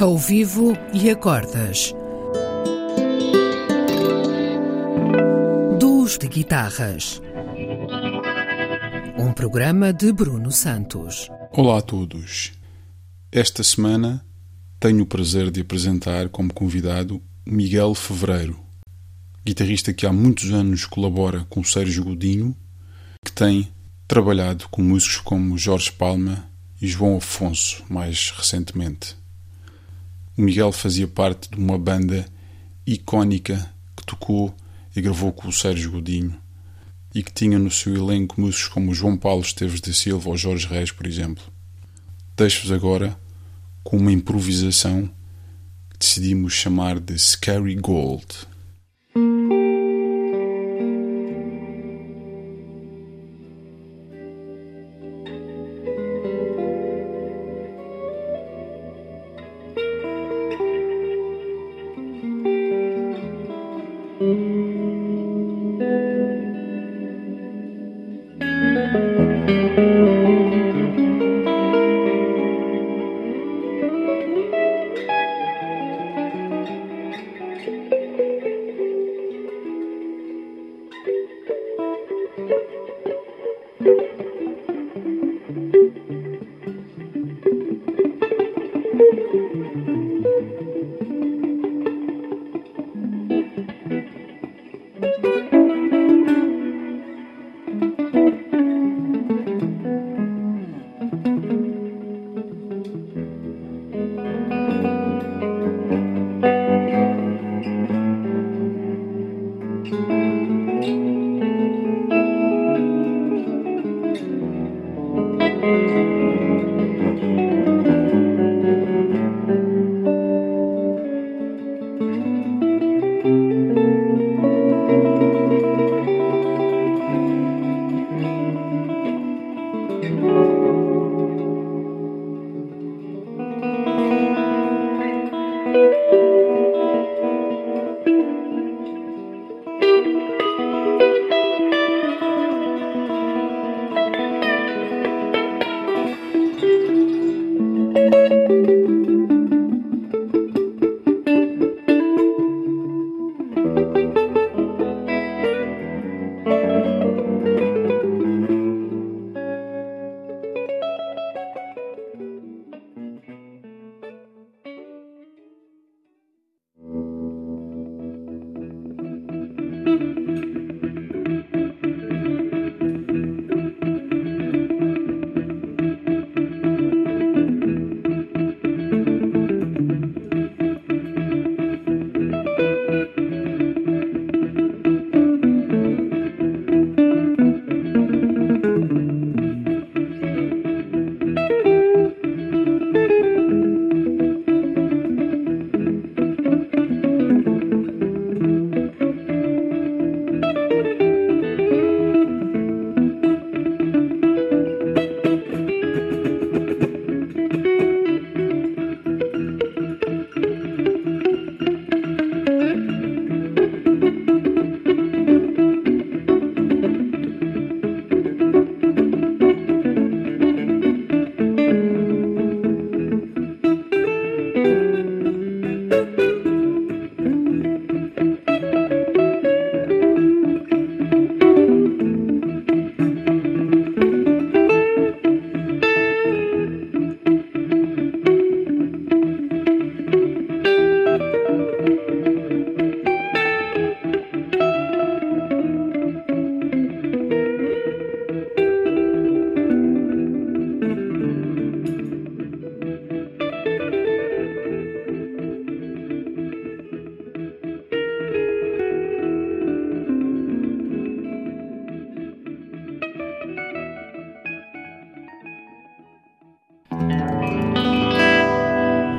Ao vivo e acordas. Duos de guitarras. Um programa de Bruno Santos. Olá a todos. Esta semana tenho o prazer de apresentar como convidado Miguel Fevereiro, guitarrista que há muitos anos colabora com Sérgio Godinho, que tem trabalhado com músicos como Jorge Palma e João Afonso mais recentemente. O Miguel fazia parte de uma banda icónica que tocou e gravou com o Sérgio Godinho e que tinha no seu elenco músicos como João Paulo Esteves da Silva ou Jorge Reis, por exemplo. Deixo-vos agora com uma improvisação que decidimos chamar de Scary Gold.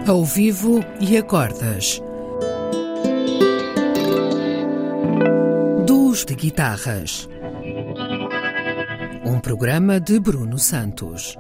Ao vivo e acordas. Duos de guitarras. Um programa de Bruno Santos.